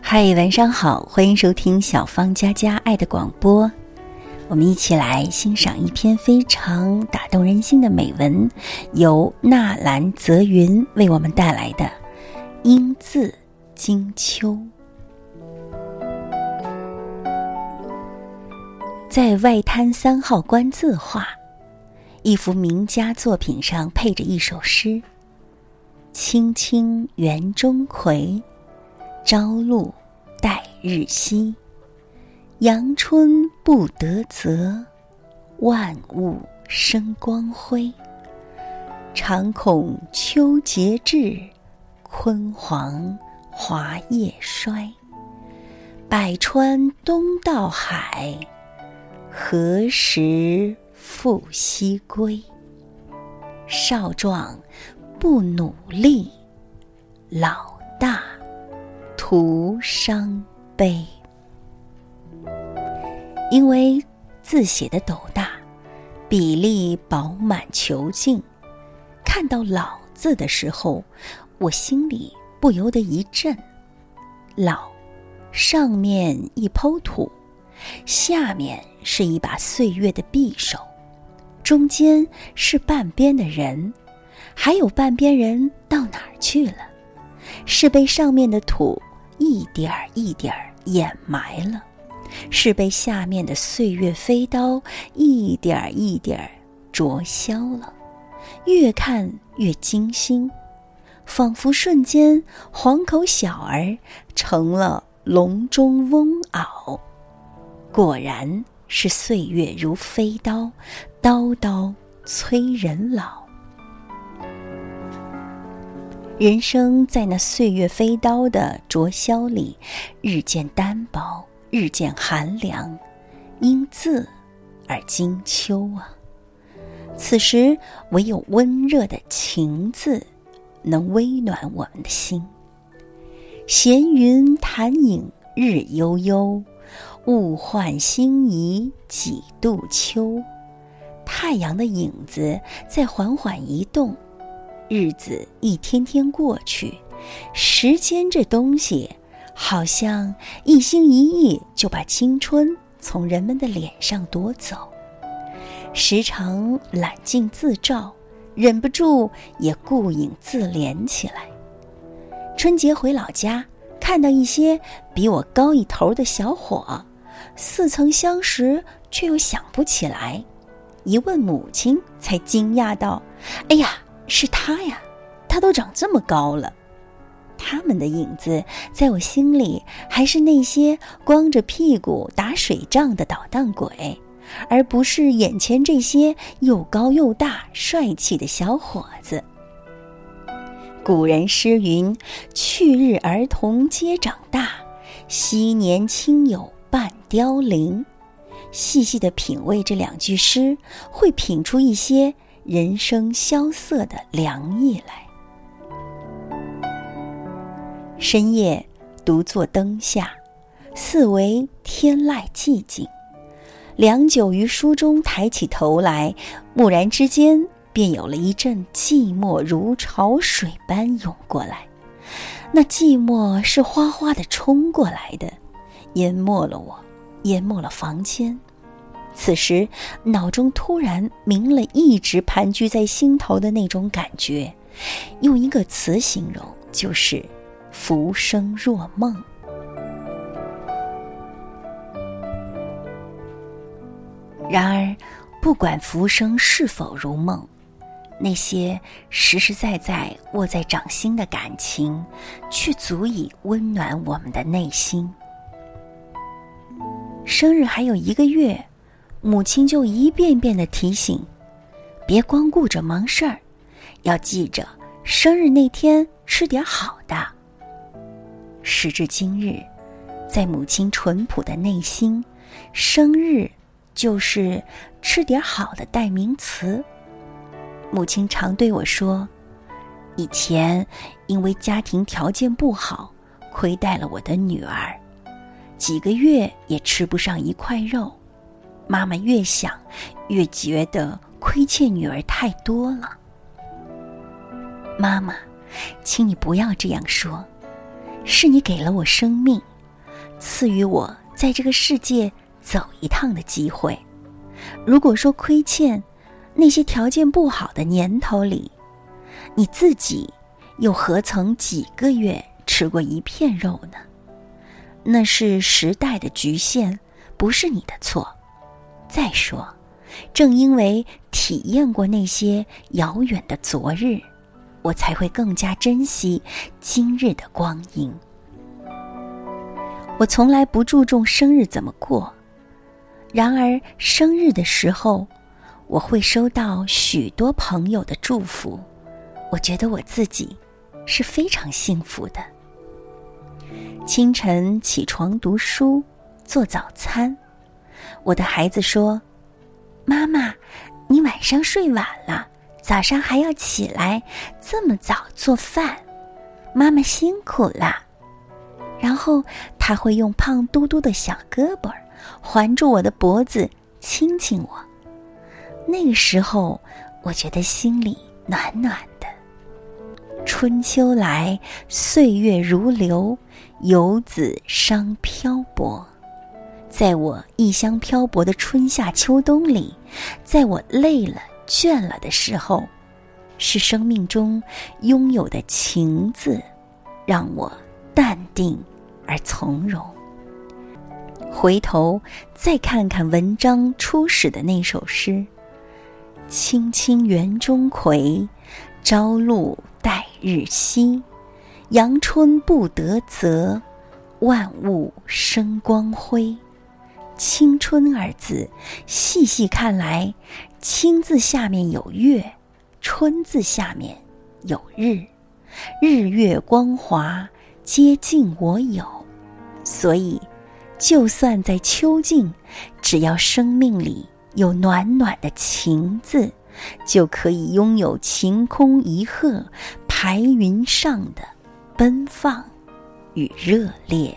嗨，晚上好，欢迎收听小芳佳佳爱的广播。我们一起来欣赏一篇非常打动人心的美文，由纳兰泽云为我们带来的《英字金秋》。在外滩三号官字画，一幅名家作品上配着一首诗：“青青园中葵，朝露待日晞。”阳春布德泽，万物生光辉。常恐秋节至，焜黄华叶衰。百川东到海，何时复西归？少壮不努力，老大徒伤悲。因为字写的斗大，笔力饱满遒劲，看到“老”字的时候，我心里不由得一震。老，上面一抔土，下面是一把岁月的匕首，中间是半边的人，还有半边人到哪儿去了？是被上面的土一点儿一点儿掩埋了。是被下面的岁月飞刀一点儿一点儿灼削了，越看越惊心，仿佛瞬间黄口小儿成了笼中翁媪。果然是岁月如飞刀，刀刀催人老。人生在那岁月飞刀的灼削里，日渐单薄。日渐寒凉，因字而金秋啊！此时唯有温热的情字，能微暖我们的心。闲云潭影日悠悠，物换星移几度秋。太阳的影子在缓缓移动，日子一天天过去，时间这东西。好像一心一意就把青春从人们的脸上夺走，时常揽镜自照，忍不住也顾影自怜起来。春节回老家，看到一些比我高一头的小伙，似曾相识，却又想不起来。一问母亲，才惊讶道：“哎呀，是他呀，他都长这么高了。”他们的影子，在我心里还是那些光着屁股打水仗的捣蛋鬼，而不是眼前这些又高又大、帅气的小伙子。古人诗云：“去日儿童皆长大，昔年亲友半凋零。”细细的品味这两句诗，会品出一些人生萧瑟的凉意来。深夜，独坐灯下，四围天籁寂静。良久于书中，抬起头来，蓦然之间，便有了一阵寂寞如潮水般涌过来。那寂寞是哗哗的冲过来的，淹没了我，淹没了房间。此时，脑中突然明了一直盘踞在心头的那种感觉，用一个词形容，就是。浮生若梦。然而，不管浮生是否如梦，那些实实在在握在掌心的感情，却足以温暖我们的内心。生日还有一个月，母亲就一遍遍的提醒：别光顾着忙事儿，要记着生日那天吃点好的。时至今日，在母亲淳朴的内心，生日就是吃点好的代名词。母亲常对我说：“以前因为家庭条件不好，亏待了我的女儿，几个月也吃不上一块肉。妈妈越想，越觉得亏欠女儿太多了。”妈妈，请你不要这样说，是你给了我生命，赐予我在这个世界走一趟的机会。如果说亏欠，那些条件不好的年头里，你自己又何曾几个月吃过一片肉呢？那是时代的局限，不是你的错。再说，正因为体验过那些遥远的昨日。我才会更加珍惜今日的光阴。我从来不注重生日怎么过，然而生日的时候，我会收到许多朋友的祝福。我觉得我自己是非常幸福的。清晨起床读书做早餐，我的孩子说：“妈妈，你晚上睡晚了。”早上还要起来这么早做饭，妈妈辛苦了。然后他会用胖嘟嘟的小胳膊环住我的脖子，亲亲我。那个时候，我觉得心里暖暖的。春秋来，岁月如流，游子伤漂泊。在我异乡漂泊的春夏秋冬里，在我累了。倦了的时候，是生命中拥有的情字，让我淡定而从容。回头再看看文章初始的那首诗：“青青园中葵，朝露待日晞。阳春布德泽，万物生光辉。”青春二字，细细看来，青字下面有月，春字下面有日，日月光华皆尽我有。所以，就算在秋尽，只要生命里有暖暖的情字，就可以拥有晴空一鹤排云上的奔放与热烈。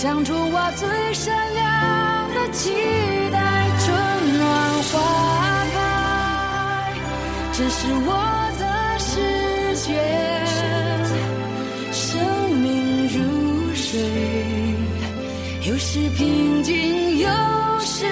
唱出我。最善良的期待，春暖花开，这是我的世界。生命如水，有时平静，有时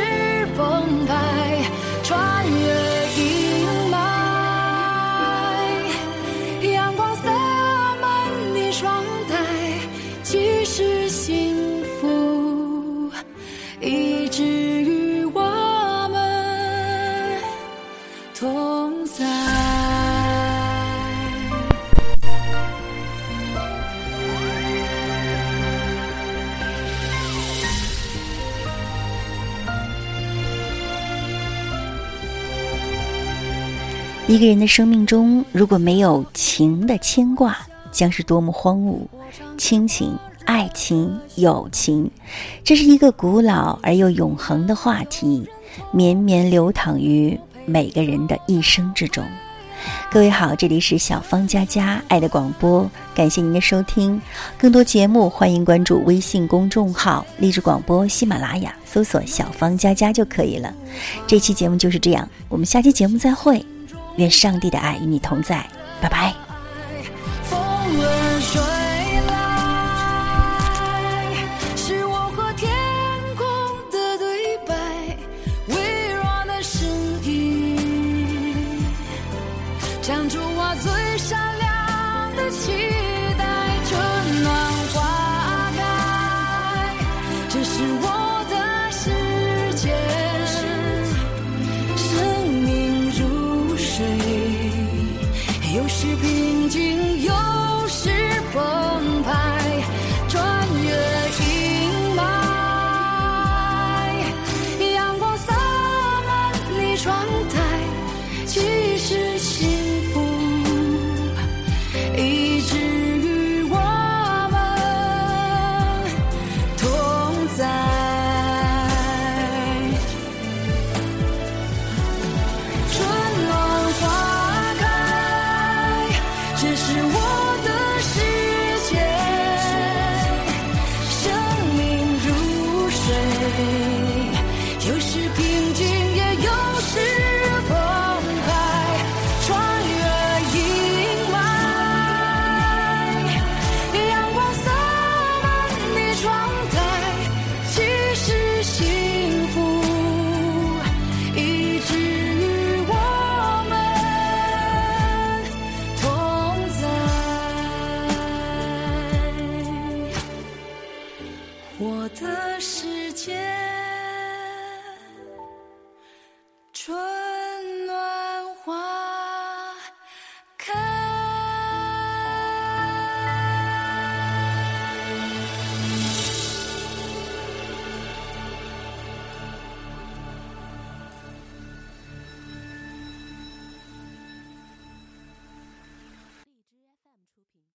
一个人的生命中，如果没有情的牵挂，将是多么荒芜。亲情、爱情、友情，这是一个古老而又永恒的话题，绵绵流淌于每个人的一生之中。各位好，这里是小芳佳佳爱的广播，感谢您的收听。更多节目，欢迎关注微信公众号“励志广播”、喜马拉雅，搜索“小芳佳佳”就可以了。这期节目就是这样，我们下期节目再会。愿上帝的爱与你同在，拜拜。风儿是平静，